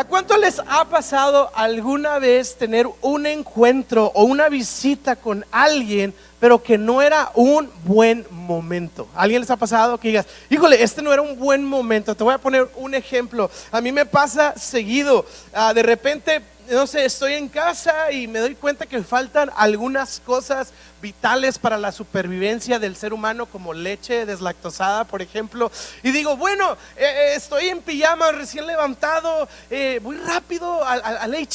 ¿A cuánto les ha pasado alguna vez tener un encuentro o una visita con alguien, pero que no era un buen momento? ¿Alguien les ha pasado que digas, híjole, este no era un buen momento? Te voy a poner un ejemplo. A mí me pasa seguido. Ah, de repente no sé, estoy en casa y me doy cuenta que faltan algunas cosas vitales para la supervivencia del ser humano, como leche deslactosada, por ejemplo. Y digo, bueno, eh, eh, estoy en pijama, recién levantado, eh, voy rápido al, al,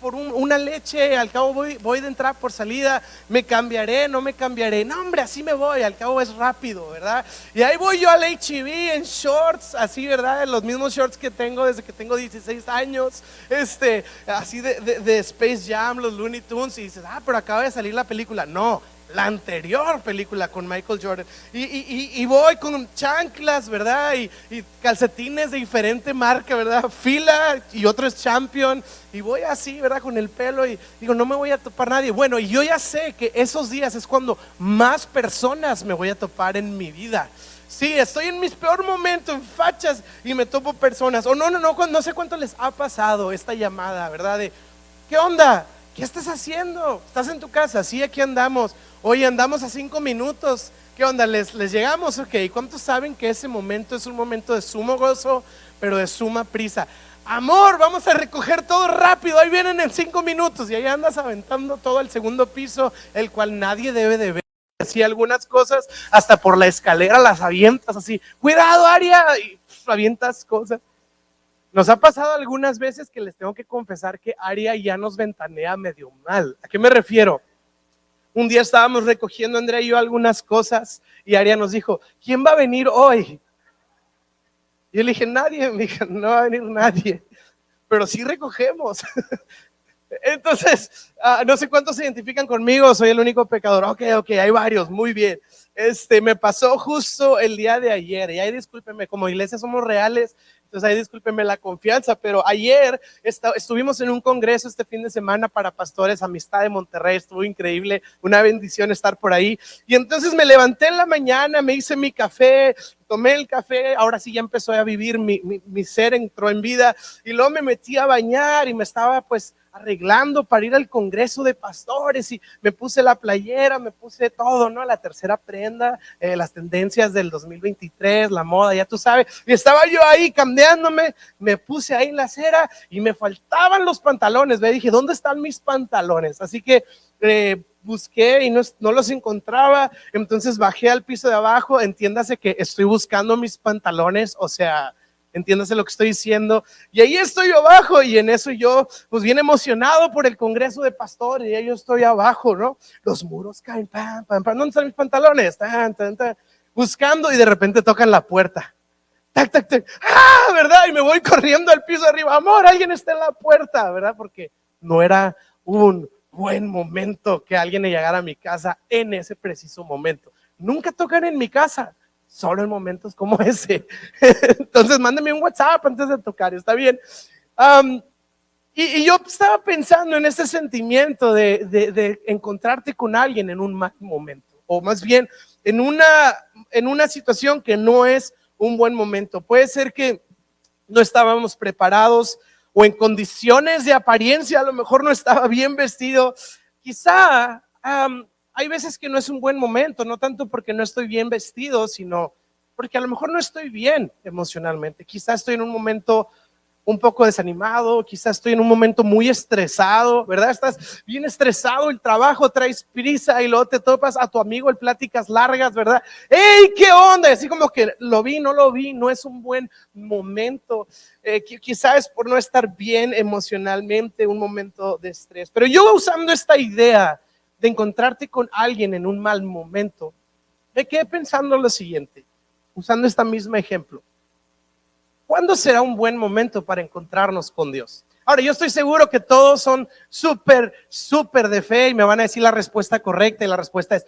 por una leche, al cabo voy, voy de entrar por salida, me cambiaré, no me cambiaré. No, hombre, así me voy, al cabo es rápido, ¿verdad? Y ahí voy yo al HB en shorts, así, ¿verdad? En los mismos shorts que tengo desde que tengo 16 años, este, así de, de Space Jam, los Looney Tunes, y dices, ah, pero acaba de salir la película. No, la anterior película con Michael Jordan. Y, voy con chanclas, ¿verdad? Y, calcetines de diferente marca, ¿verdad? Fila y otro es Champion. Y voy así, ¿verdad? Con el pelo y digo, no me voy a topar nadie. Bueno, y yo ya sé que esos días es cuando más personas me voy a topar en mi vida. Sí, estoy en mis peor momentos, en fachas, y me topo personas. O no, no, no, no sé cuánto les ha pasado esta llamada, ¿verdad? De, ¿qué onda? ¿Qué estás haciendo? ¿Estás en tu casa? Sí, aquí andamos. Oye, andamos a cinco minutos. ¿Qué onda? ¿Les, llegamos? Ok. ¿Cuántos saben que ese momento es un momento de sumo gozo, pero de suma prisa? Amor, vamos a recoger todo rápido. Ahí vienen en cinco minutos. Y ahí andas aventando todo el segundo piso, el cual nadie debe de ver. Así algunas cosas, hasta por la escalera las avientas así. Cuidado, Aria. Y avientas cosas. Nos ha pasado algunas veces que les tengo que confesar que Aria ya nos ventanea medio mal. ¿A qué me refiero? Un día estábamos recogiendo Andrea y yo algunas cosas y Aria nos dijo, ¿quién va a venir hoy? Y yo le dije, nadie, me dije, no va a venir nadie, pero sí recogemos. Entonces, ah, no sé cuántos se identifican conmigo, soy el único pecador. Ok, ok, hay varios, muy bien. Este, me pasó justo el día de ayer, y ahí discúlpenme, como iglesia somos reales, entonces ahí discúlpenme la confianza, pero ayer estuvimos en un congreso este fin de semana para pastores, Amistad de Monterrey, estuvo increíble, una bendición estar por ahí. Y entonces me levanté en la mañana, me hice mi café, tomé el café, ahora sí ya empezó a vivir, mi, mi ser entró en vida y luego me metí a bañar y me estaba pues arreglando para ir al Congreso de Pastores y me puse la playera, me puse todo, ¿no? La tercera prenda, eh, las tendencias del 2023, la moda, ya tú sabes. Y estaba yo ahí me puse ahí en la acera y me faltaban los pantalones. Me dije, ¿dónde están mis pantalones? Así que eh, busqué y no, los encontraba. Entonces bajé al piso de abajo. Entiéndase que estoy buscando mis pantalones, o sea Entiéndase lo que estoy diciendo. Y ahí estoy abajo y en eso yo, pues bien emocionado por el Congreso de Pastores, y ahí yo estoy abajo, ¿no? Los muros caen, pam, pam, pam. ¿Dónde están mis pantalones? Tan, tan, tan. Buscando y de repente tocan la puerta. Tac, tac, tac. ¡Ah! ¿Verdad? Y me voy corriendo al piso arriba. Amor, alguien está en la puerta, ¿verdad? Porque no era un buen momento que alguien llegara a mi casa en ese preciso momento. Nunca tocan en mi casa solo en momentos como ese. Entonces, mándeme un WhatsApp antes de tocar, está bien. y, yo estaba pensando en ese sentimiento de, de, encontrarte con alguien en un mal momento, o más bien en una, en una situación que no es un buen momento. Puede ser que no estábamos preparados o en condiciones de apariencia, a lo mejor no estaba bien vestido. Quizá hay veces que no es un buen momento, no tanto porque no estoy bien vestido, sino porque a lo mejor no estoy bien emocionalmente. Quizás estoy en un momento un poco desanimado, quizás estoy en un momento muy estresado, ¿verdad? Estás bien estresado, el trabajo traes prisa y luego te topas a tu amigo en pláticas largas, ¿verdad? ¡Ey, qué onda! Así como que lo vi, no lo vi, no es un buen momento. Eh, quizás por no estar bien emocionalmente, un momento de estrés. Pero yo usando esta idea de encontrarte con alguien en un mal momento, me quedé pensando lo siguiente, usando este mismo ejemplo. ¿Cuándo será un buen momento para encontrarnos con Dios? Ahora, yo estoy seguro que todos son súper, súper de fe y me van a decir la respuesta correcta y la respuesta es,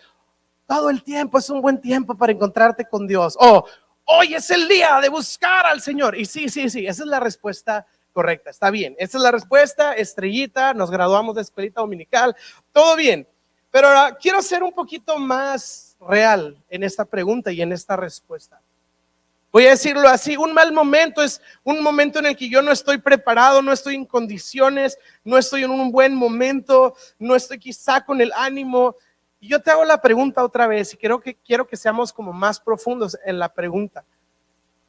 todo el tiempo es un buen tiempo para encontrarte con Dios. O, hoy es el día de buscar al Señor. Y sí, sí, sí, esa es la respuesta correcta. Está bien, esa es la respuesta, estrellita, nos graduamos de escuelita dominical, todo bien. Pero ahora quiero ser un poquito más real en esta pregunta y en esta respuesta. Voy a decirlo así, un mal momento es un momento en el que yo no estoy preparado, no estoy en condiciones, no estoy en un buen momento, no estoy quizá con el ánimo. Y yo te hago la pregunta otra vez y creo que quiero que seamos como más profundos en la pregunta.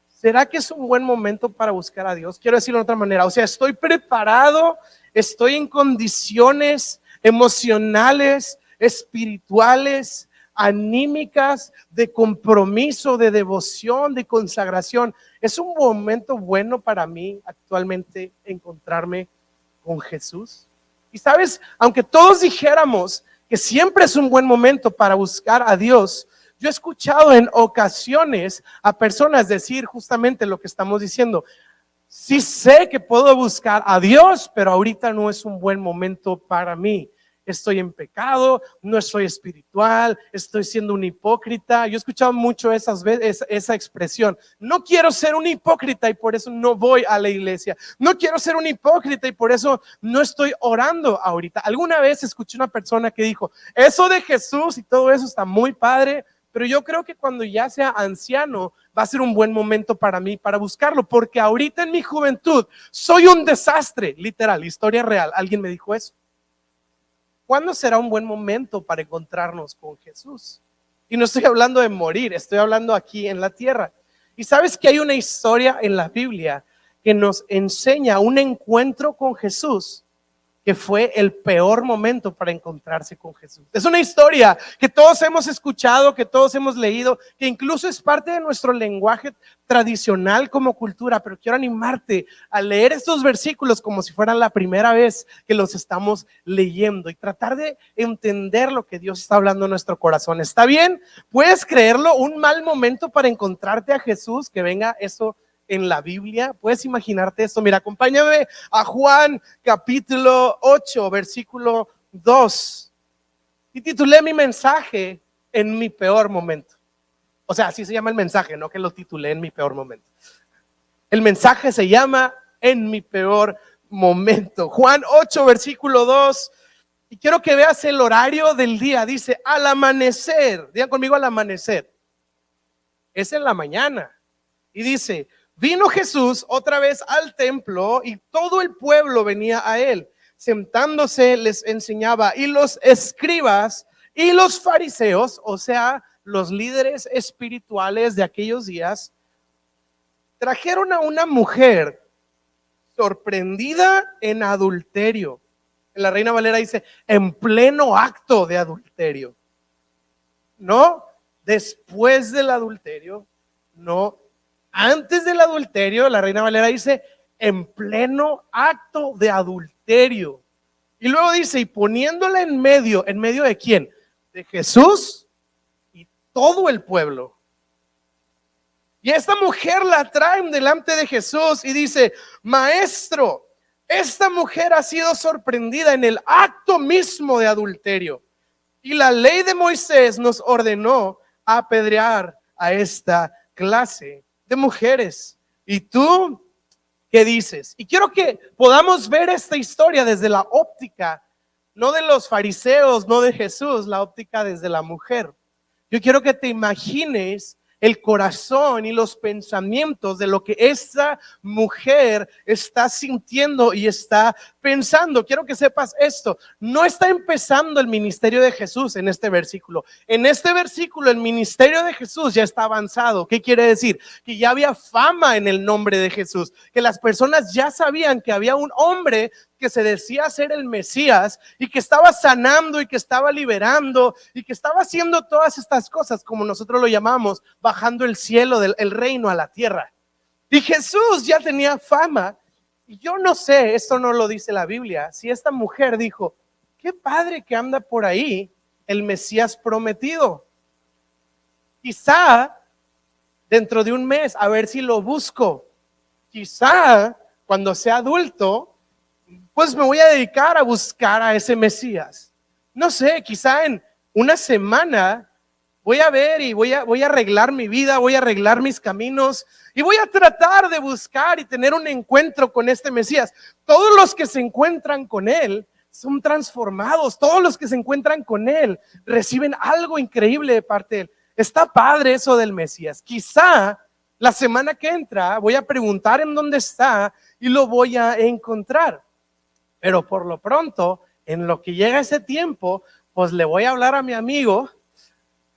¿Será que es un buen momento para buscar a Dios? Quiero decirlo de otra manera, o sea, estoy preparado, estoy en condiciones emocionales, espirituales, anímicas, de compromiso, de devoción, de consagración. Es un momento bueno para mí actualmente encontrarme con Jesús. Y sabes, aunque todos dijéramos que siempre es un buen momento para buscar a Dios, yo he escuchado en ocasiones a personas decir justamente lo que estamos diciendo. Sí sé que puedo buscar a Dios, pero ahorita no es un buen momento para mí estoy en pecado, no soy espiritual, estoy siendo un hipócrita. Yo he escuchado mucho esas veces, esa expresión. No quiero ser un hipócrita y por eso no voy a la iglesia. No quiero ser un hipócrita y por eso no estoy orando ahorita. Alguna vez escuché una persona que dijo, eso de Jesús y todo eso está muy padre, pero yo creo que cuando ya sea anciano va a ser un buen momento para mí para buscarlo, porque ahorita en mi juventud soy un desastre, literal, historia real. Alguien me dijo eso. ¿Cuándo será un buen momento para encontrarnos con Jesús? Y no estoy hablando de morir, estoy hablando aquí en la tierra. Y sabes que hay una historia en la Biblia que nos enseña un encuentro con Jesús que fue el peor momento para encontrarse con Jesús. Es una historia que todos hemos escuchado, que todos hemos leído, que incluso es parte de nuestro lenguaje tradicional como cultura, pero quiero animarte a leer estos versículos como si fueran la primera vez que los estamos leyendo y tratar de entender lo que Dios está hablando en nuestro corazón. ¿Está bien? ¿Puedes creerlo? Un mal momento para encontrarte a Jesús, que venga eso en la Biblia. ¿Puedes imaginarte esto? Mira, acompáñame a Juan capítulo 8, versículo 2. Y titulé mi mensaje en mi peor momento. O sea, así se llama el mensaje, no que lo titulé en mi peor momento. El mensaje se llama en mi peor momento. Juan 8, versículo 2. Y quiero que veas el horario del día. Dice, al amanecer. Digan conmigo al amanecer. Es en la mañana. Y dice, Vino Jesús otra vez al templo y todo el pueblo venía a él. Sentándose les enseñaba y los escribas y los fariseos, o sea, los líderes espirituales de aquellos días, trajeron a una mujer sorprendida en adulterio. La Reina Valera dice, en pleno acto de adulterio. No, después del adulterio, no antes del adulterio, la Reina Valera dice, en pleno acto de adulterio. Y luego dice, y poniéndola en medio, ¿en medio de quién? De Jesús y todo el pueblo. Y esta mujer la traen delante de Jesús y dice, maestro, esta mujer ha sido sorprendida en el acto mismo de adulterio. Y la ley de Moisés nos ordenó apedrear a esta clase mujeres. ¿Y tú qué dices? Y quiero que podamos ver esta historia desde la óptica, no de los fariseos, no de Jesús, la óptica desde la mujer. Yo quiero que te imagines el corazón y los pensamientos de lo que esta mujer está sintiendo y está pensando. Quiero que sepas esto. No está empezando el ministerio de Jesús en este versículo. En este versículo el ministerio de Jesús ya está avanzado. ¿Qué quiere decir? Que ya había fama en el nombre de Jesús, que las personas ya sabían que había un hombre que se decía ser el Mesías y que estaba sanando y que estaba liberando y que estaba haciendo todas estas cosas como nosotros lo llamamos, bajando el cielo del reino a la tierra. Y Jesús ya tenía fama. Y yo no sé, esto no lo dice la Biblia, si esta mujer dijo, qué padre que anda por ahí el Mesías prometido. Quizá dentro de un mes, a ver si lo busco. Quizá cuando sea adulto, pues me voy a dedicar a buscar a ese Mesías. No sé, quizá en una semana voy a ver y voy a, voy a arreglar mi vida, voy a arreglar mis caminos y voy a tratar de buscar y tener un encuentro con este Mesías. Todos los que se encuentran con Él son transformados, todos los que se encuentran con Él reciben algo increíble de parte de Él. Está padre eso del Mesías. Quizá La semana que entra voy a preguntar en dónde está y lo voy a encontrar. Pero por lo pronto, en lo que llega ese tiempo, pues le voy a hablar a mi amigo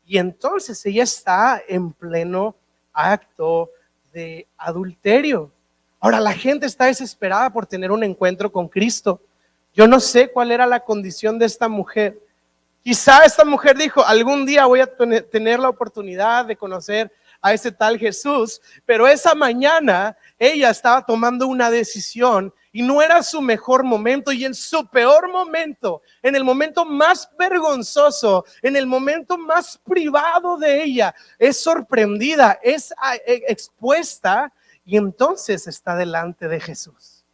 y entonces ella está en pleno acto de adulterio. Ahora la gente está desesperada por tener un encuentro con Cristo. Yo no sé cuál era la condición de esta mujer. Quizá esta mujer dijo, algún día voy a tener la oportunidad de conocer a ese tal Jesús, pero esa mañana ella estaba tomando una decisión y no era su mejor momento y en su peor momento, en el momento más vergonzoso, en el momento más privado de ella, es sorprendida, es ah, e, expuesta y entonces está delante de Jesús.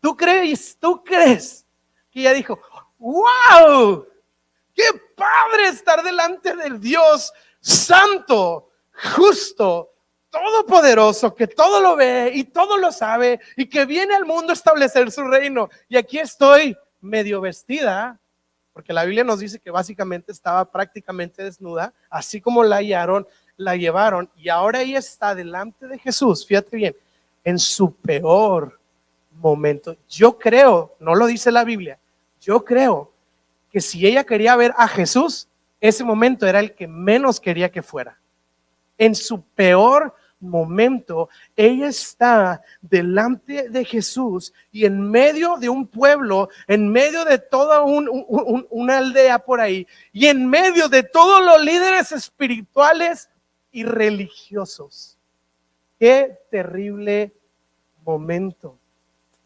¿Tú crees? ¿Tú crees que ella dijo, wow, qué padre estar delante del Dios santo, justo, todopoderoso, que todo lo ve y todo lo sabe y que viene al mundo a establecer su reino. Y aquí estoy medio vestida, porque la Biblia nos dice que básicamente estaba prácticamente desnuda, así como la hallaron, la llevaron y ahora ella está delante de Jesús, fíjate bien, en su peor momento. Yo creo, no lo dice la Biblia, yo creo que si ella quería ver a Jesús, ese momento era el que menos quería que fuera. En su peor momento, ella está delante de Jesús y en medio de un pueblo, en medio de toda una aldea por ahí y en medio de todos los líderes espirituales y religiosos. Qué terrible momento.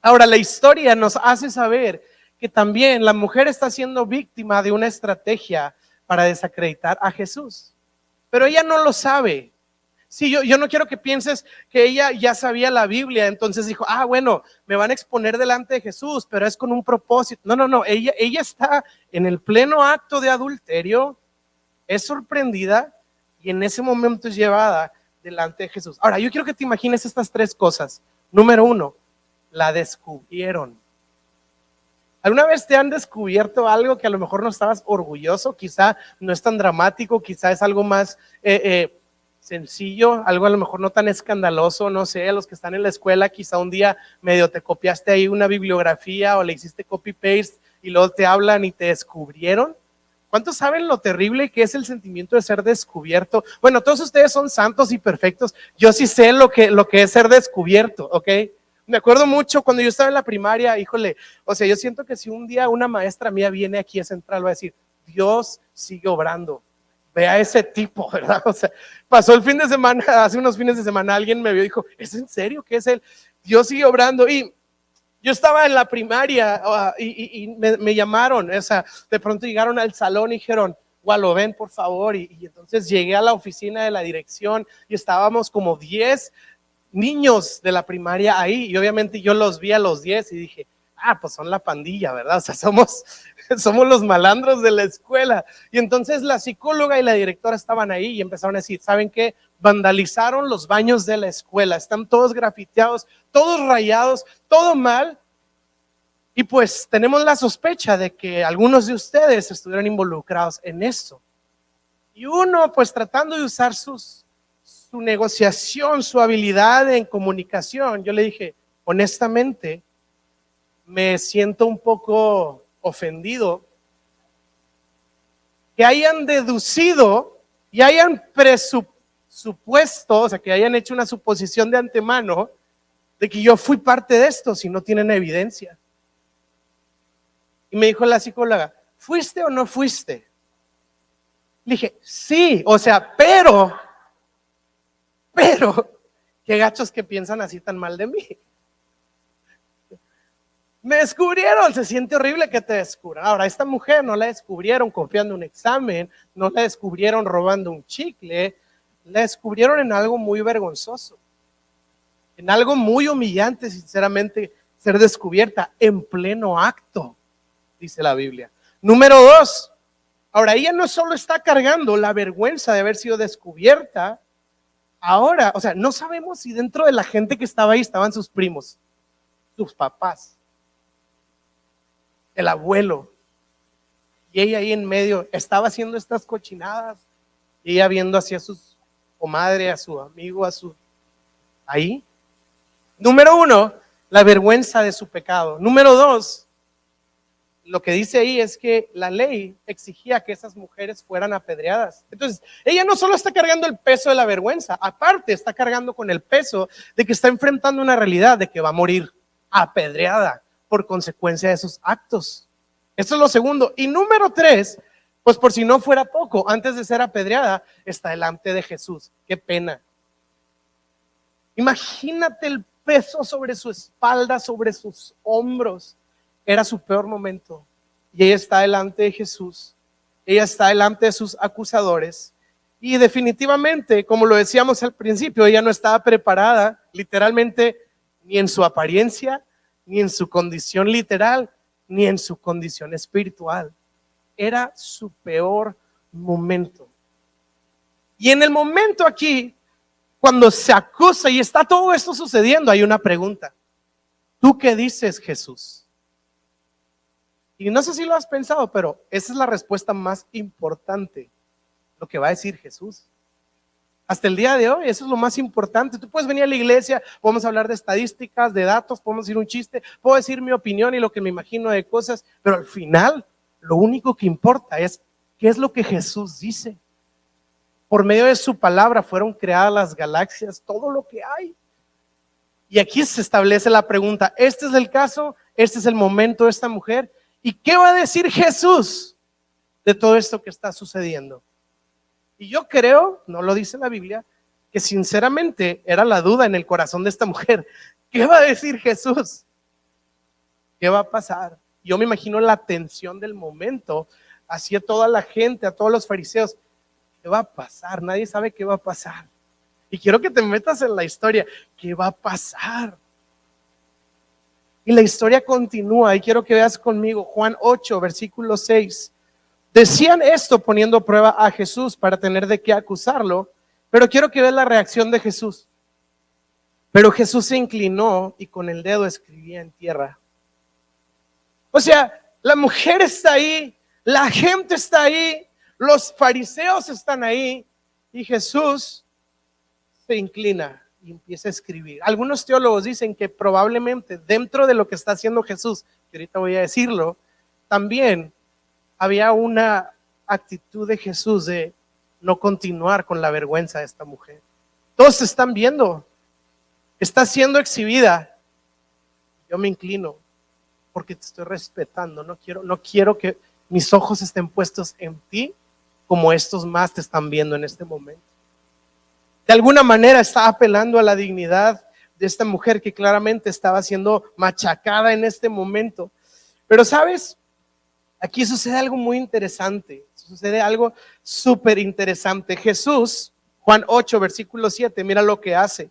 Ahora, la historia nos hace saber que también la mujer está siendo víctima de una estrategia para desacreditar a Jesús. Pero ella no lo sabe. Sí, yo, yo no quiero que pienses que ella ya sabía la Biblia, entonces dijo, ah, bueno, me van a exponer delante de Jesús, pero es con un propósito. No, no, no, ella, ella está en el pleno acto de adulterio, es sorprendida y en ese momento es llevada delante de Jesús. Ahora, yo quiero que te imagines estas tres cosas. Número uno, la descubrieron. ¿Alguna vez te han descubierto algo que a lo mejor no estabas orgulloso? Quizá no es tan dramático, quizá es algo más eh, eh, sencillo, algo a lo mejor no tan escandaloso, no sé, los que están en la escuela, quizá un día medio te copiaste ahí una bibliografía o le hiciste copy-paste y luego te hablan y te descubrieron. ¿Cuántos saben lo terrible que es el sentimiento de ser descubierto? Bueno, todos ustedes son santos y perfectos. Yo sí sé lo que, lo que es ser descubierto, ¿ok? Me acuerdo mucho cuando yo estaba en la primaria, híjole, o sea, yo siento que si un día una maestra mía viene aquí a Central, va a decir, Dios sigue obrando. Ve a ese tipo, ¿verdad? O sea, pasó el fin de semana, hace unos fines de semana, alguien me vio y dijo, ¿es en serio que es él? Dios sigue obrando. Y yo estaba en la primaria ah, y, me, llamaron, o sea, de pronto llegaron al salón y dijeron, lo ven por favor. Y, y, entonces llegué a la oficina de la dirección y estábamos como 10 niños de la primaria ahí y obviamente yo los vi a los 10 y dije, ah, pues son la pandilla, ¿verdad? O sea, somos, somos los malandros de la escuela. Y entonces la psicóloga y la directora estaban ahí y empezaron a decir, ¿saben qué? Vandalizaron los baños de la escuela, están todos grafiteados, todos rayados, todo mal. Y pues tenemos la sospecha de que algunos de ustedes estuvieron involucrados en esto. Y uno, pues tratando de usar sus su negociación, su habilidad en comunicación, yo le dije, honestamente, me siento un poco ofendido que hayan deducido y hayan presupuesto, o sea, que hayan hecho una suposición de antemano de que yo fui parte de esto si no tienen evidencia. Y me dijo la psicóloga, ¿fuiste o no fuiste? Le dije, sí, o sea, pero pero, qué gachos que piensan así tan mal de mí. Me descubrieron, se siente horrible que te descubran. Ahora, esta mujer no la descubrieron copiando un examen, no la descubrieron robando un chicle, la descubrieron en algo muy vergonzoso, en algo muy humillante, sinceramente, ser descubierta en pleno acto, dice la Biblia. Número dos, ahora ella no solo está cargando la vergüenza de haber sido descubierta, Ahora, o sea, no sabemos si dentro de la gente que estaba ahí estaban sus primos, sus papás, el abuelo. Y ella ahí en medio estaba haciendo estas cochinadas y ella viendo hacia sus madre, a su amigo, a su... Ahí. Número uno, la vergüenza de su pecado. Número dos, lo que dice ahí es que la ley exigía que esas mujeres fueran apedreadas. Entonces, ella no solo está cargando el peso de la vergüenza, aparte está cargando con el peso de que está enfrentando una realidad de que va a morir apedreada por consecuencia de sus actos. Esto es lo segundo. Y número tres, pues por si no fuera poco, antes de ser apedreada, está delante de Jesús. Qué pena. Imagínate el peso sobre su espalda, sobre sus hombros era su peor momento. Y ella está delante de Jesús. Ella está delante de sus acusadores. Y definitivamente, como lo decíamos al principio, ella no estaba preparada literalmente ni en su apariencia, ni en su condición literal, ni en su condición espiritual. Era su peor momento. Y en el momento aquí, cuando se acusa y está todo esto sucediendo, hay una pregunta. ¿Tú qué dices, Jesús? Y no sé si lo has pensado, pero esa es la respuesta más importante, lo que va a decir Jesús. Hasta el día de hoy, eso es lo más importante. Tú puedes venir a la iglesia, podemos hablar de estadísticas, de datos, podemos decir un chiste, puedo decir mi opinión y lo que me imagino de cosas, pero al final lo único que importa es qué es lo que Jesús dice. Por medio de su palabra fueron creadas las galaxias, todo lo que hay. Y aquí se establece la pregunta, ¿este es el caso? ¿Este es el momento de esta mujer? ¿Y qué va a decir Jesús de todo esto que está sucediendo? Y yo creo, no lo dice la Biblia, que sinceramente era la duda en el corazón de esta mujer. ¿Qué va a decir Jesús? ¿Qué va a pasar? Yo me imagino la tensión del momento, hacia toda la gente, a todos los fariseos. ¿Qué va a pasar? Nadie sabe qué va a pasar. Y quiero que te metas en la historia. ¿Qué va a pasar? Y la historia continúa y quiero que veas conmigo Juan 8, versículo 6. Decían esto poniendo prueba a Jesús para tener de qué acusarlo, pero quiero que veas la reacción de Jesús. Pero Jesús se inclinó y con el dedo escribía en tierra. O sea, la mujer está ahí, la gente está ahí, los fariseos están ahí y Jesús se inclina y empieza a escribir. Algunos teólogos dicen que probablemente dentro de lo que está haciendo Jesús, que ahorita voy a decirlo, también había una actitud de Jesús de no continuar con la vergüenza de esta mujer. Todos están viendo, está siendo exhibida. Yo me inclino porque te estoy respetando, no quiero, no quiero que mis ojos estén puestos en ti como estos más te están viendo en este momento de alguna manera está apelando a la dignidad de esta mujer que claramente estaba siendo machacada en este momento. Pero sabes, aquí sucede algo muy interesante, sucede algo súper interesante. Jesús, Juan 8, versículo 7, mira lo que hace.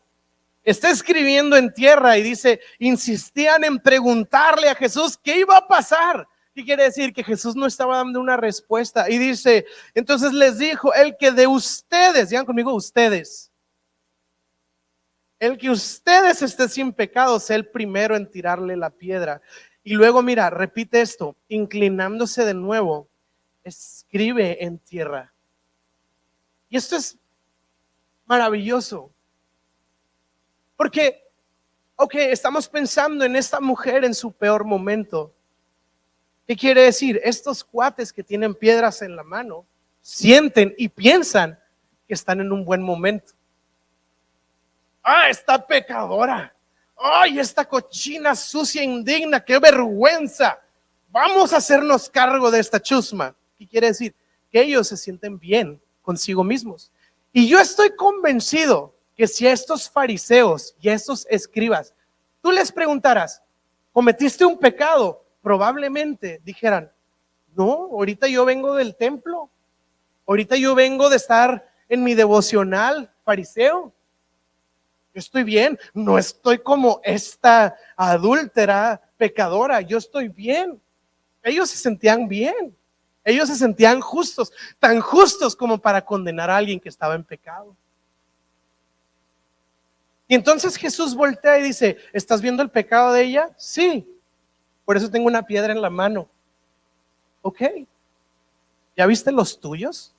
Está escribiendo en tierra y dice, insistían en preguntarle a Jesús qué iba a pasar. ¿Qué quiere decir? Que Jesús no estaba dando una respuesta. Y dice, entonces les dijo, el que de ustedes, digan conmigo ustedes, el que ustedes estén sin pecado sea el primero en tirarle la piedra. Y luego, mira, repite esto, inclinándose de nuevo, escribe en tierra. Y esto es maravilloso. Porque, ok, estamos pensando en esta mujer en su peor momento. ¿Qué quiere decir? Estos cuates que tienen piedras en la mano sienten y piensan que están en un buen momento ah, esta pecadora, ay, esta cochina sucia, indigna, qué vergüenza. Vamos a hacernos cargo de esta chusma. ¿Qué quiere decir? Que ellos se sienten bien consigo mismos. Y yo estoy convencido que si a estos fariseos y a estos escribas, tú les preguntaras, ¿cometiste un pecado? Probablemente dijeran, no, ahorita yo vengo del templo, ahorita yo vengo de estar en mi devocional fariseo, estoy bien, no estoy como esta adúltera pecadora, yo estoy bien. Ellos se sentían bien, ellos se sentían justos, tan justos como para condenar a alguien que estaba en pecado. Y entonces Jesús voltea y dice, ¿estás viendo el pecado de ella? Sí, por eso tengo una piedra en la mano. Ok, ¿ya viste los tuyos?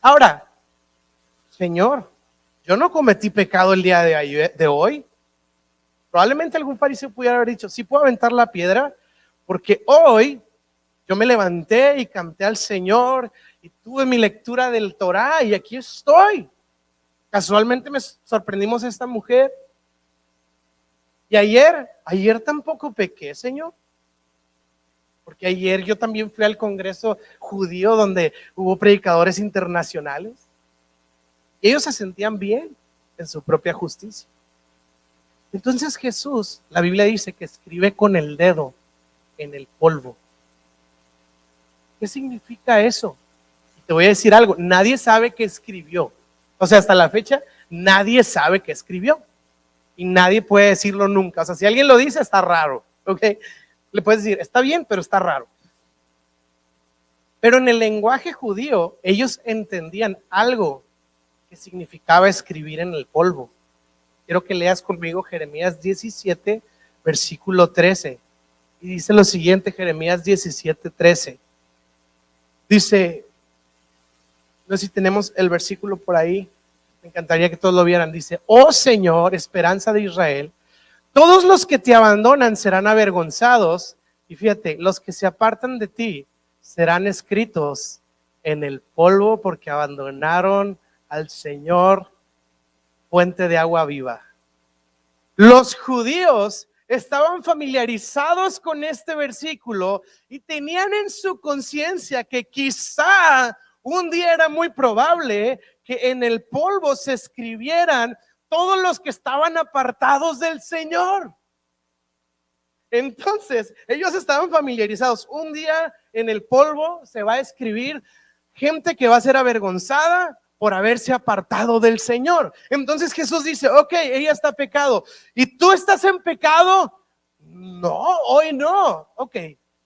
Ahora, Señor, yo no cometí pecado el día de, hoy. Probablemente algún fariseo pudiera haber dicho, sí puedo aventar la piedra, porque hoy yo me levanté y canté al Señor y tuve mi lectura del Torah y aquí estoy. Casualmente me sorprendimos a esta mujer. Y ayer, ayer tampoco pequé, Señor. Porque ayer yo también fui al Congreso judío donde hubo predicadores internacionales. Y ellos se sentían bien en su propia justicia. Entonces Jesús, la Biblia dice que escribe con el dedo en el polvo. ¿Qué significa eso? te voy a decir algo, nadie sabe qué escribió. O sea, hasta la fecha, nadie sabe qué escribió. Y nadie puede decirlo nunca. O sea, si alguien lo dice, está raro. ¿Ok? Le puedes decir, está bien, pero está raro. Pero en el lenguaje judío, ellos entendían algo significaba escribir en el polvo. Quiero que leas conmigo Jeremías 17, versículo 13. Y dice lo siguiente, Jeremías 17, 13. Dice, no sé si tenemos el versículo por ahí, me encantaría que todos lo vieran. Dice, oh Señor, esperanza de Israel, todos los que te abandonan serán avergonzados y fíjate, los que se apartan de ti serán escritos en el polvo porque abandonaron al Señor, fuente de agua viva. Los judíos estaban familiarizados con este versículo y tenían en su conciencia que quizá un día era muy probable que en el polvo se escribieran todos los que estaban apartados del Señor. Entonces, ellos estaban familiarizados. Un día en el polvo se va a escribir gente que va a ser avergonzada por haberse apartado del Señor. Entonces Jesús dice, ok, ella está pecado. ¿Y tú estás en pecado? No, hoy no. Ok,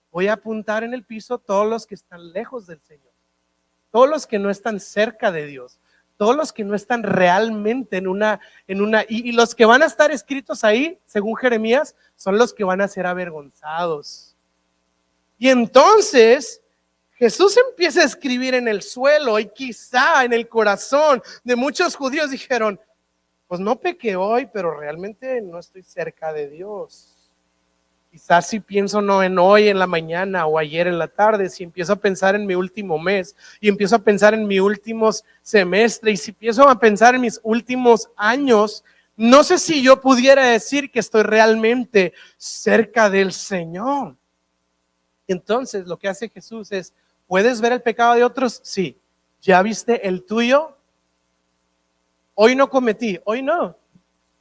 voy a apuntar en el piso todos los que están lejos del Señor. Todos los que no están cerca de Dios todos los que no están realmente en una, en una, y, los que van a estar escritos ahí, según Jeremías, son los que van a ser avergonzados. Y entonces Jesús empieza a escribir en el suelo y quizá en el corazón de muchos judíos dijeron, pues no pequé hoy, pero realmente no estoy cerca de Dios. Quizás si pienso no en hoy en la mañana o ayer en la tarde, si empiezo a pensar en mi último mes y empiezo a pensar en mi último semestre y si empiezo a pensar en mis últimos años, no sé si yo pudiera decir que estoy realmente cerca del Señor. Entonces lo que hace Jesús es, ¿puedes ver el pecado de otros? Sí. ¿Ya viste el tuyo? Hoy no cometí, hoy no.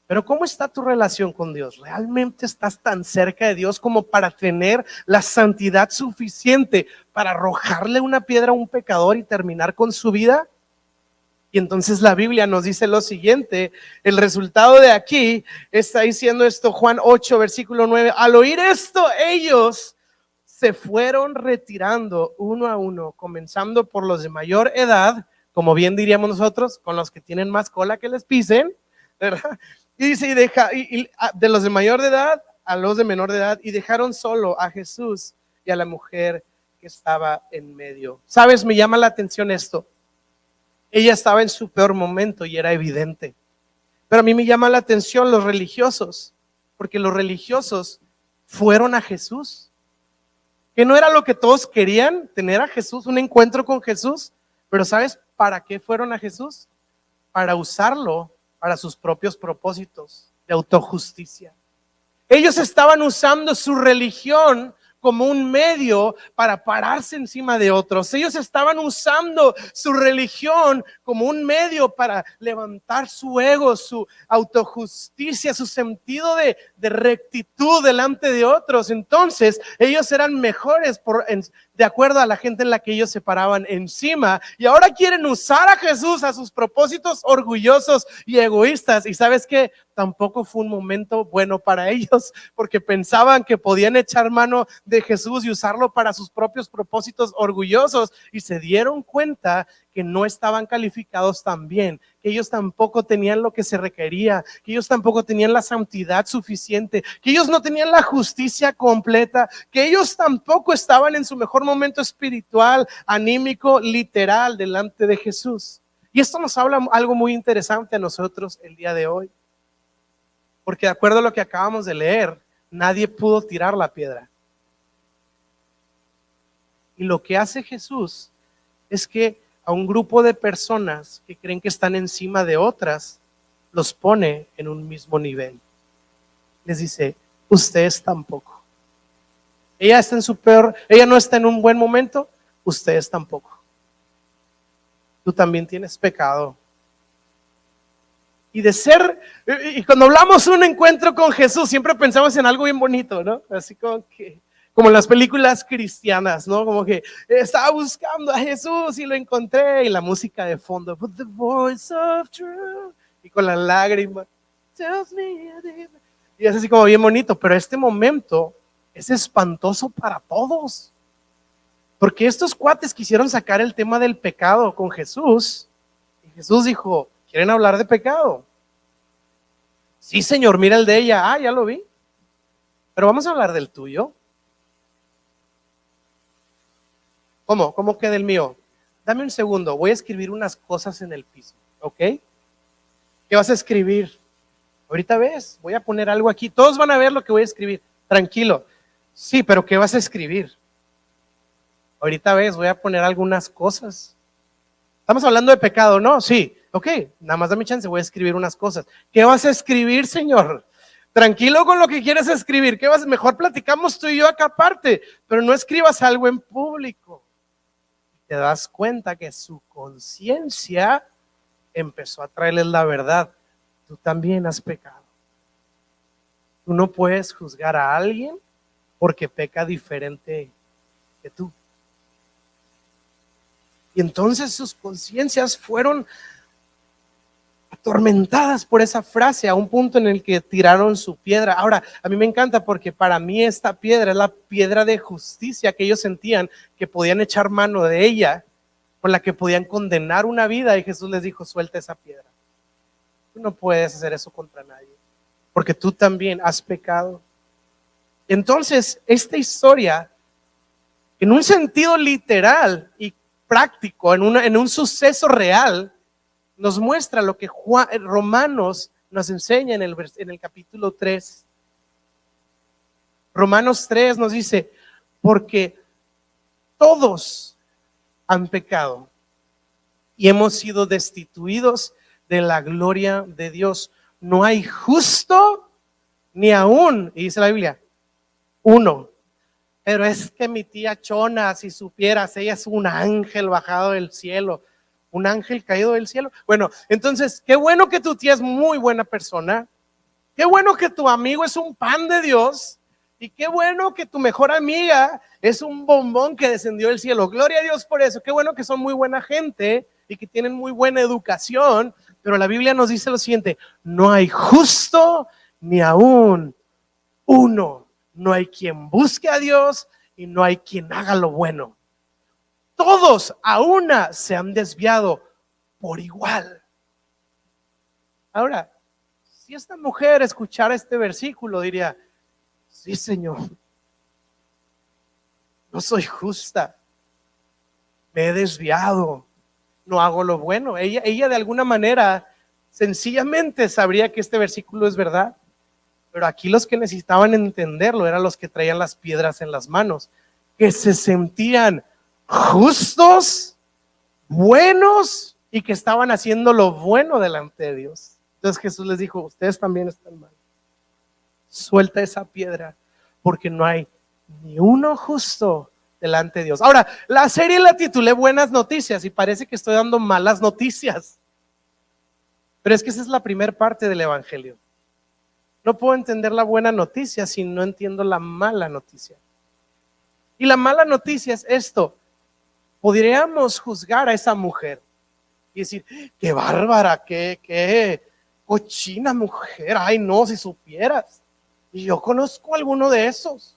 Pero ¿cómo está tu relación con Dios? ¿Realmente estás tan cerca de Dios como para tener la santidad suficiente para arrojarle una piedra a un pecador y terminar con su vida? Y entonces la Biblia nos dice lo siguiente, el resultado de aquí está diciendo esto Juan 8, versículo 9, al oír esto ellos se fueron retirando uno a uno, comenzando por los de mayor edad, como bien diríamos nosotros, con los que tienen más cola que les pisen. Y dice, y deja, y, de los de mayor edad a los de menor edad, y dejaron solo a Jesús y a la mujer que estaba en medio. ¿Sabes? Me llama la atención esto. Ella estaba en su peor momento y era evidente. Pero a mí me llama la atención los religiosos, porque los religiosos fueron a Jesús. Que no era lo que todos querían, tener a Jesús, un encuentro con Jesús. Pero ¿sabes para qué fueron a Jesús? Para usarlo para sus propios propósitos de autojusticia. Ellos estaban usando su religión como un medio para pararse encima de otros. Ellos estaban usando su religión como un medio para levantar su ego, su autojusticia, su sentido de, rectitud delante de otros. Entonces, ellos eran mejores por, de acuerdo a la gente en la que ellos se paraban encima. Y ahora quieren usar a Jesús a sus propósitos orgullosos y egoístas. Y sabes que tampoco fue un momento bueno para ellos, porque pensaban que podían echar mano de Jesús y usarlo para sus propios propósitos orgullosos. Y se dieron cuenta que no estaban calificados tan bien, que ellos tampoco tenían lo que se requería, que ellos tampoco tenían la santidad suficiente, que ellos no tenían la justicia completa, que ellos tampoco estaban en su mejor momento espiritual, anímico, literal delante de Jesús. Y esto nos habla algo muy interesante a nosotros el día de hoy. Porque de acuerdo a lo que acabamos de leer, nadie pudo tirar la piedra. Y lo que hace Jesús es que a un grupo de personas que creen que están encima de otras, los pone en un mismo nivel. Les dice, ustedes tampoco. Ella está en su peor, ella no está en un buen momento, ustedes tampoco. Tú también tienes pecado. Y de ser, y cuando hablamos un encuentro con Jesús, siempre pensamos en algo bien bonito, ¿no? Así como que, como en las películas cristianas, ¿no? Como que estaba buscando a Jesús y lo encontré, y la música de fondo, y con la lágrima, y es así como bien bonito, pero este momento es espantoso para todos. Porque estos cuates quisieron sacar el tema del pecado con Jesús. Y Jesús dijo, ¿quieren hablar de pecado? Sí, Señor, mira el de ella. Ah, ya lo vi. Pero vamos a hablar del tuyo. ¿Cómo? ¿Cómo que del mío? Dame un segundo, voy a escribir unas cosas en el piso, ¿ok? ¿Qué vas a escribir? Ahorita ves, voy a poner algo aquí. Todos van a ver lo que voy a escribir. Tranquilo. Sí, pero ¿qué vas a escribir? Ahorita ves, voy a poner algunas cosas. Estamos hablando de pecado, ¿no? Sí. Ok, nada más dame chance, voy a escribir unas cosas. ¿Qué vas a escribir, Señor? Tranquilo con lo que quieres escribir. ¿Qué vas? Mejor platicamos tú y yo acá aparte, pero no escribas algo en público. Te das cuenta que su conciencia empezó a traerles la verdad tú también has pecado. Tú no puedes juzgar a alguien porque peca diferente que tú. Y entonces sus conciencias fueron atormentadas por esa frase a un punto en el que tiraron su piedra. Ahora, a mí me encanta porque para mí esta piedra es la piedra de justicia que ellos sentían que podían echar mano de ella, con la que podían condenar una vida y Jesús les dijo, suelta esa piedra no puedes hacer eso contra nadie, porque tú también has pecado. Entonces, esta historia, en un sentido literal y práctico, en, en un suceso real, nos muestra lo que Romanos nos enseña en el, en el capítulo 3. Romanos 3 nos dice, porque todos han pecado y hemos sido destituidos de la gloria de Dios. No hay justo ni aún, y dice la Biblia, uno. Pero es que mi tía Chona, si supieras, ella es un ángel bajado del cielo, un ángel caído del cielo. Bueno, entonces, qué bueno que tu tía es muy buena persona. Qué bueno que tu amigo es un pan de Dios. Y qué bueno que tu mejor amiga es un bombón que descendió del cielo. Gloria a Dios por eso. Qué bueno que son muy buena gente y que tienen muy buena educación. Pero la Biblia nos dice lo siguiente, no hay justo ni aún uno. No hay quien busque a Dios y no hay quien haga lo bueno. Todos a una se han desviado por igual. Ahora, si esta mujer escuchara este versículo, diría, sí Señor, no soy justa, me he desviado, no hago lo bueno. Ella, ella de alguna manera sencillamente sabría que este versículo es verdad. Pero aquí los que necesitaban entenderlo eran los que traían las piedras en las manos, que se sentían justos, buenos y que estaban haciendo lo bueno delante de Dios. Entonces Jesús les dijo, ustedes también están mal. Suelta esa piedra porque no hay ni uno justo delante de Dios. Ahora, la serie la titulé Buenas Noticias y parece que estoy dando malas noticias. Pero es que esa es la primera parte del Evangelio. No puedo entender la buena noticia si no entiendo la mala noticia. Y la mala noticia es esto. Podríamos juzgar a esa mujer y decir, qué bárbara, qué, qué cochina mujer, ay no, si supieras. Y yo conozco alguno de esos.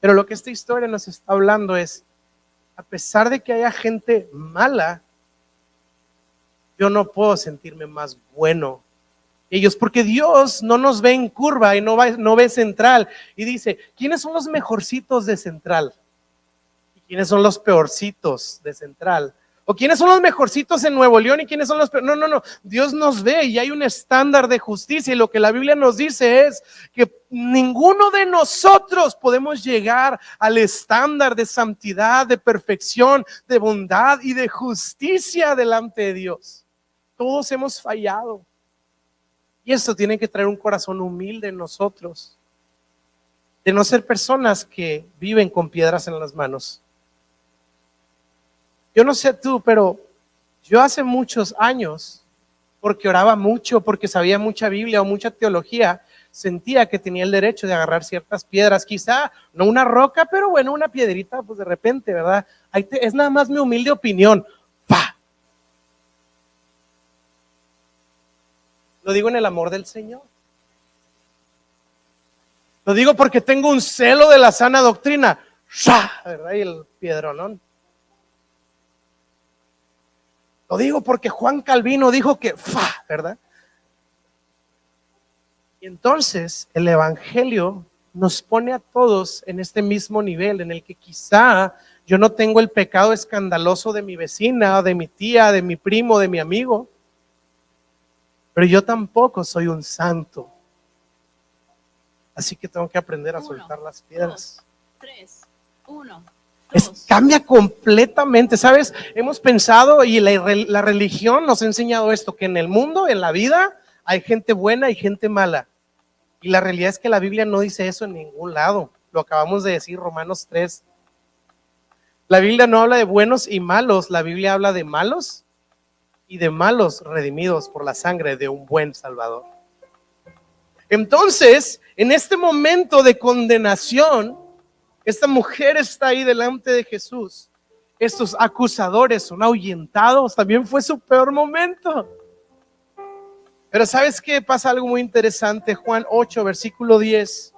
Pero lo que esta historia nos está hablando es, a pesar de que haya gente mala, yo no puedo sentirme más bueno. Ellos, porque Dios no nos ve en curva y no, no ve central. Y dice, ¿quiénes son los mejorcitos de central? ¿Y quiénes son los peorcitos de central? O quiénes son los mejorcitos en Nuevo León y quiénes son los... No, no, no. Dios nos ve y hay un estándar de justicia y lo que la Biblia nos dice es que ninguno de nosotros podemos llegar al estándar de santidad, de perfección, de bondad y de justicia delante de Dios. Todos hemos fallado. Y esto tiene que traer un corazón humilde en nosotros. De no ser personas que viven con piedras en las manos yo no sé tú, pero yo hace muchos años, porque oraba mucho, porque sabía mucha Biblia o mucha teología, sentía que tenía el derecho de agarrar ciertas piedras, quizá no una roca, pero bueno, una piedrita, pues de repente, ¿verdad? es nada más mi humilde opinión. ¡Pa! Lo digo en el amor del Señor. Lo digo porque tengo un celo de la sana doctrina. ¡Sha! ¿Verdad? Y el piedronón. Lo digo porque Juan Calvino dijo que fa, ¿verdad? Y entonces el Evangelio nos pone a todos en este mismo nivel, en el que quizá yo no tengo el pecado escandaloso de mi vecina, de mi tía, de mi primo, de mi amigo, pero yo tampoco soy un santo. Así que tengo que aprender a soltar las piedras. tres, uno cambia completamente, ¿sabes? Hemos pensado y la, religión nos ha enseñado esto, que en el mundo, en la vida, hay gente buena y gente mala. Y la realidad es que la Biblia no dice eso en ningún lado. Lo acabamos de decir, Romanos 3. La Biblia no habla de buenos y malos, la Biblia habla de malos y de malos redimidos por la sangre de un buen Salvador. Entonces, en este momento de condenación, esta mujer está ahí delante de Jesús. Estos acusadores son ahuyentados. También fue su peor momento. Pero ¿sabes qué? Pasa algo muy interesante. Juan 8, versículo 10.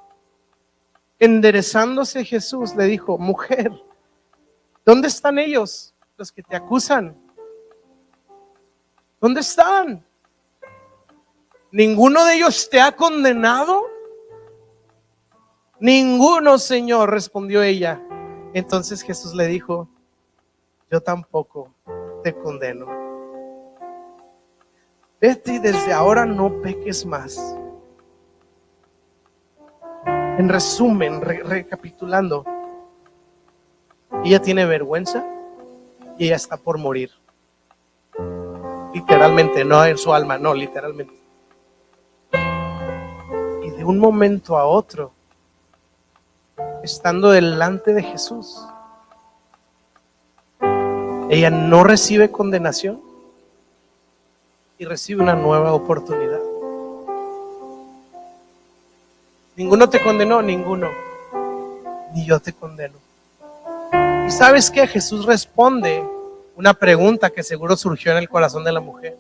Enderezándose Jesús le dijo, mujer, ¿dónde están ellos? Los que te acusan. ¿Dónde están? ¿Ninguno de ellos te ha condenado? Ninguno, Señor, respondió ella. Entonces Jesús le dijo, yo tampoco te condeno. Vete y desde ahora no peques más. En resumen, recapitulando, ella tiene vergüenza y ella está por morir. Literalmente, no en su alma, no, literalmente. Y de un momento a otro, estando delante de Jesús. Ella no recibe condenación y recibe una nueva oportunidad. Ninguno te condenó, ninguno. Ni yo te condeno. ¿Y sabes que Jesús responde una pregunta que seguro surgió en el corazón de la mujer.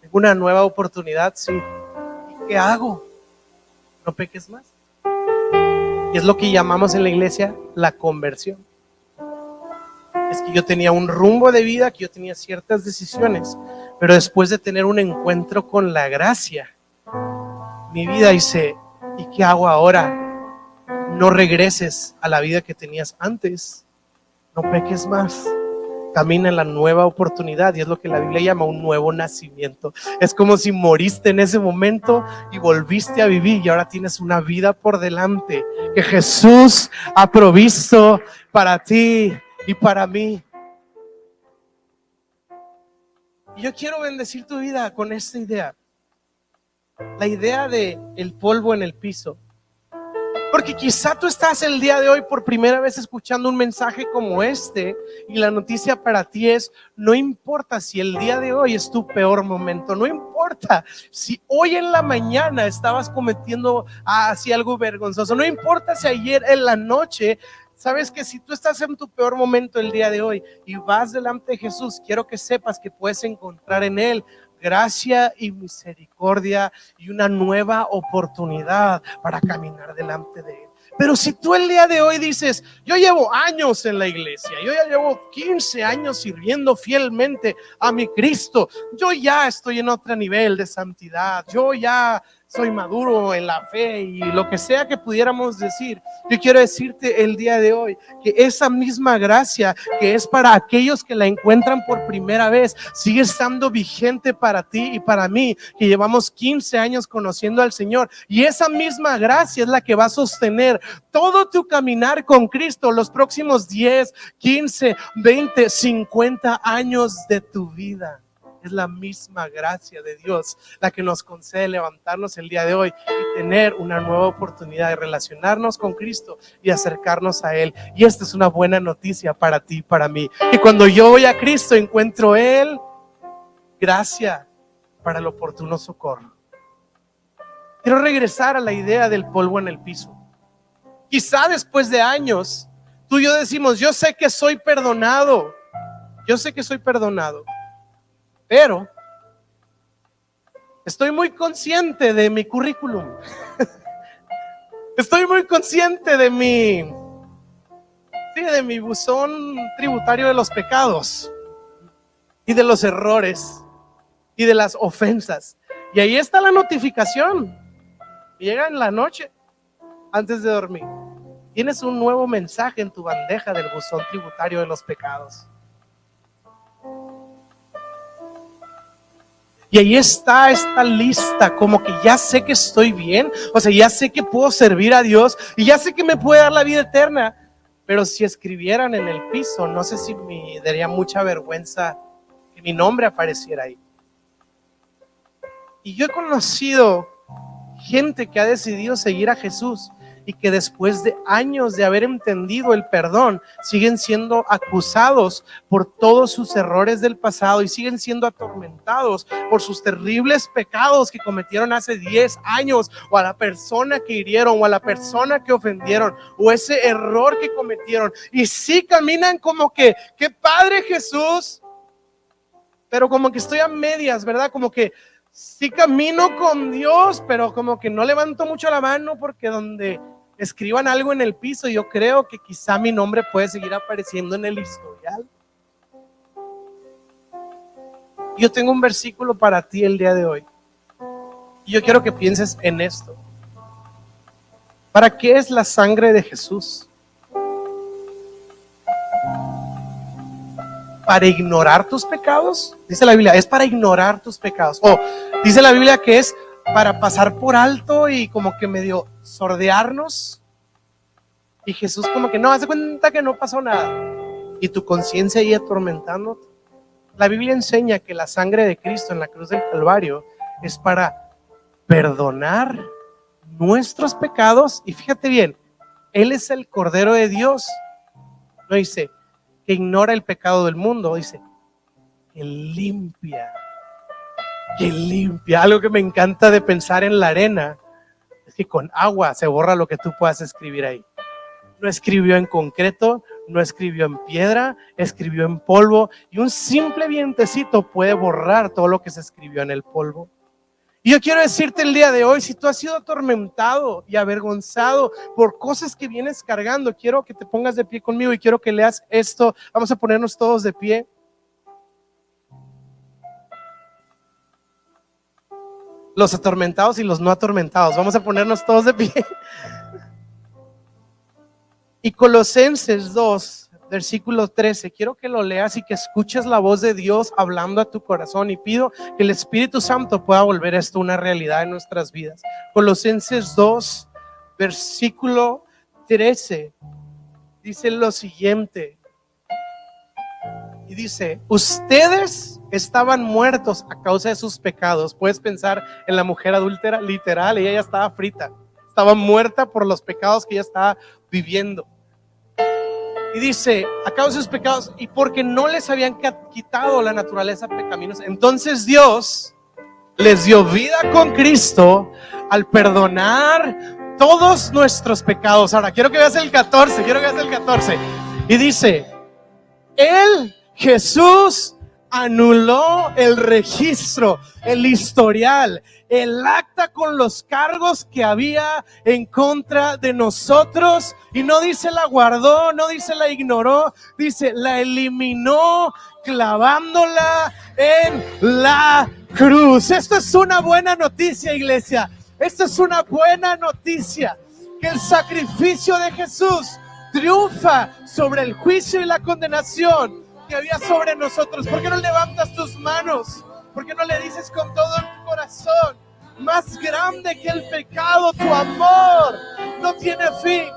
¿Tengo una nueva oportunidad? Sí. ¿Y qué hago? No peques más. Es lo que llamamos en la iglesia la conversión. Es que yo tenía un rumbo de vida, que yo tenía ciertas decisiones, pero después de tener un encuentro con la gracia, mi vida dice, ¿y qué hago ahora? No regreses a la vida que tenías antes, no peques más camina en la nueva oportunidad y es lo que la Biblia llama un nuevo nacimiento. Es como si moriste en ese momento y volviste a vivir y ahora tienes una vida por delante que Jesús ha provisto para ti y para mí. Y yo quiero bendecir tu vida con esta idea. La idea de el polvo en el piso. Porque quizá tú estás el día de hoy por primera vez escuchando un mensaje como este y la noticia para ti es, no importa si el día de hoy es tu peor momento, no importa si hoy en la mañana estabas cometiendo así algo vergonzoso, no importa si ayer en la noche Sabes que si tú estás en tu peor momento el día de hoy y vas delante de Jesús, quiero que sepas que puedes encontrar en Él gracia y misericordia y una nueva oportunidad para caminar delante de Él. Pero si tú el día de hoy dices, yo llevo años en la iglesia, yo ya llevo 15 años sirviendo fielmente a mi Cristo, yo ya estoy en otro nivel de santidad, yo ya soy maduro en la fe y lo que sea que pudiéramos decir. Yo quiero decirte el día de hoy que esa misma gracia que es para aquellos que la encuentran por primera vez sigue estando vigente para ti y para mí, que llevamos 15 años conociendo al Señor. Y esa misma gracia es la que va a sostener todo tu caminar con Cristo los próximos 10, 15, 20, 50 años de tu vida. Es la misma gracia de Dios la que nos concede levantarnos el día de hoy y tener una nueva oportunidad de relacionarnos con Cristo y acercarnos a Él. Y esta es una buena noticia para ti para mí. Y cuando yo voy a Cristo encuentro Él, gracia para el oportuno socorro. Quiero regresar a la idea del polvo en el piso. Quizá después de años, tú y yo decimos, yo sé que soy perdonado. Yo sé que soy perdonado. Pero estoy muy consciente de mi currículum. Estoy muy consciente de mi, de mi buzón tributario de los pecados y de los errores y de las ofensas. Y ahí está la notificación. Llega en la noche antes de dormir. Tienes un nuevo mensaje en tu bandeja del buzón tributario de los pecados. Y ahí está esta lista, como que ya sé que estoy bien, o sea, ya sé que puedo servir a Dios y ya sé que me puede dar la vida eterna. Pero si escribieran en el piso, no sé si me daría mucha vergüenza que mi nombre apareciera ahí. Y yo he conocido gente que ha decidido seguir a Jesús y que después de años de haber entendido el perdón, siguen siendo acusados por todos sus errores del pasado y siguen siendo atormentados por sus terribles pecados que cometieron hace 10 años o a la persona que hirieron o a la persona que ofendieron o ese error que cometieron. Y sí caminan como que, qué padre Jesús, pero como que estoy a medias, ¿verdad? Como que sí camino con Dios, pero como que no levanto mucho la mano porque donde escriban algo en el piso, yo creo que quizá mi nombre puede seguir apareciendo en el historial. Yo tengo un versículo para ti el día de hoy. Y yo quiero que pienses en esto. ¿Para qué es la sangre de Jesús? ¿Para ignorar tus pecados? Dice la Biblia, es para ignorar tus pecados. O dice la Biblia que es para pasar por alto y como que medio sordearnos. Y Jesús como que no, hace cuenta que no pasó nada. Y tu conciencia ahí atormentándote. La Biblia enseña que la sangre de Cristo en la cruz del Calvario es para perdonar nuestros pecados. Y fíjate bien, Él es el Cordero de Dios. No dice que ignora el pecado del mundo, dice que limpia que limpia. Algo que me encanta de pensar en la arena es que con agua se borra lo que tú puedas escribir ahí. No escribió en concreto, no escribió en piedra, escribió en polvo y un simple vientecito puede borrar todo lo que se escribió en el polvo. Y yo quiero decirte el día de hoy, si tú has sido atormentado y avergonzado por cosas que vienes cargando, quiero que te pongas de pie conmigo y quiero que leas esto. Vamos a ponernos todos de pie. Los atormentados y los no atormentados. Vamos a ponernos todos de pie. Y Colosenses 2, versículo 13, quiero que lo leas y que escuches la voz de Dios hablando a tu corazón y pido que el Espíritu Santo pueda volver esto una realidad en nuestras vidas. Colosenses 2, versículo 13, dice lo siguiente. Dice, ustedes estaban muertos a causa de sus pecados. Puedes pensar en la mujer adúltera, literal, ella ya estaba frita. Estaba muerta por los pecados que ella estaba viviendo. Y dice, a causa de sus pecados, y porque no les habían quitado la naturaleza pecaminosa. Entonces Dios les dio vida con Cristo al perdonar todos nuestros pecados. Ahora, quiero que veas el 14, quiero que veas el 14. Y dice, Él, Jesús, anuló el registro, el historial, el acta con los cargos que había en contra de nosotros. Y no dice la guardó, no dice la ignoró, dice la eliminó clavándola en la cruz. Esto es una buena noticia, iglesia. Esta es una buena noticia, que el sacrificio de Jesús triunfa sobre el juicio y la condenación que había sobre nosotros. ¿Por qué no levantas tus manos? ¿Por qué no le dices con todo tu corazón? Más grande que el pecado, tu amor no tiene fin.